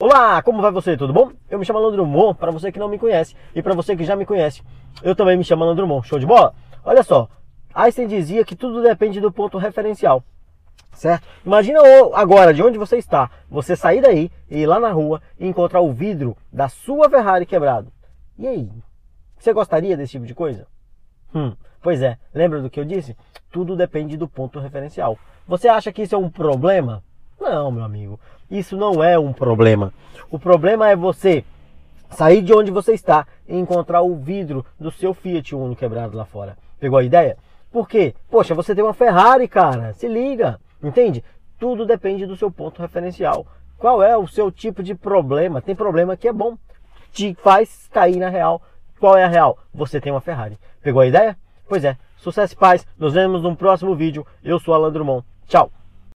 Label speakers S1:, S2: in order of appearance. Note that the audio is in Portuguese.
S1: Olá, como vai você? Tudo bom? Eu me chamo Alan Drummond, para você que não me conhece e para você que já me conhece, eu também me chamo Alan Drummond. Show de bola? Olha só, Einstein dizia que tudo depende do ponto referencial, certo? Imagina agora de onde você está, você sair daí e ir lá na rua e encontrar o vidro da sua Ferrari quebrado. E aí? Você gostaria desse tipo de coisa? Hum, pois é, lembra do que eu disse? Tudo depende do ponto referencial. Você acha que isso é um problema? Não, meu amigo, isso não é um problema. O problema é você sair de onde você está e encontrar o vidro do seu Fiat Uno quebrado lá fora. Pegou a ideia? Por quê? Poxa, você tem uma Ferrari, cara. Se liga. Entende? Tudo depende do seu ponto referencial. Qual é o seu tipo de problema? Tem problema que é bom. Te faz cair na real. Qual é a real? Você tem uma Ferrari. Pegou a ideia? Pois é. Sucesso e paz. Nos vemos no próximo vídeo. Eu sou Alan Drummond. Tchau.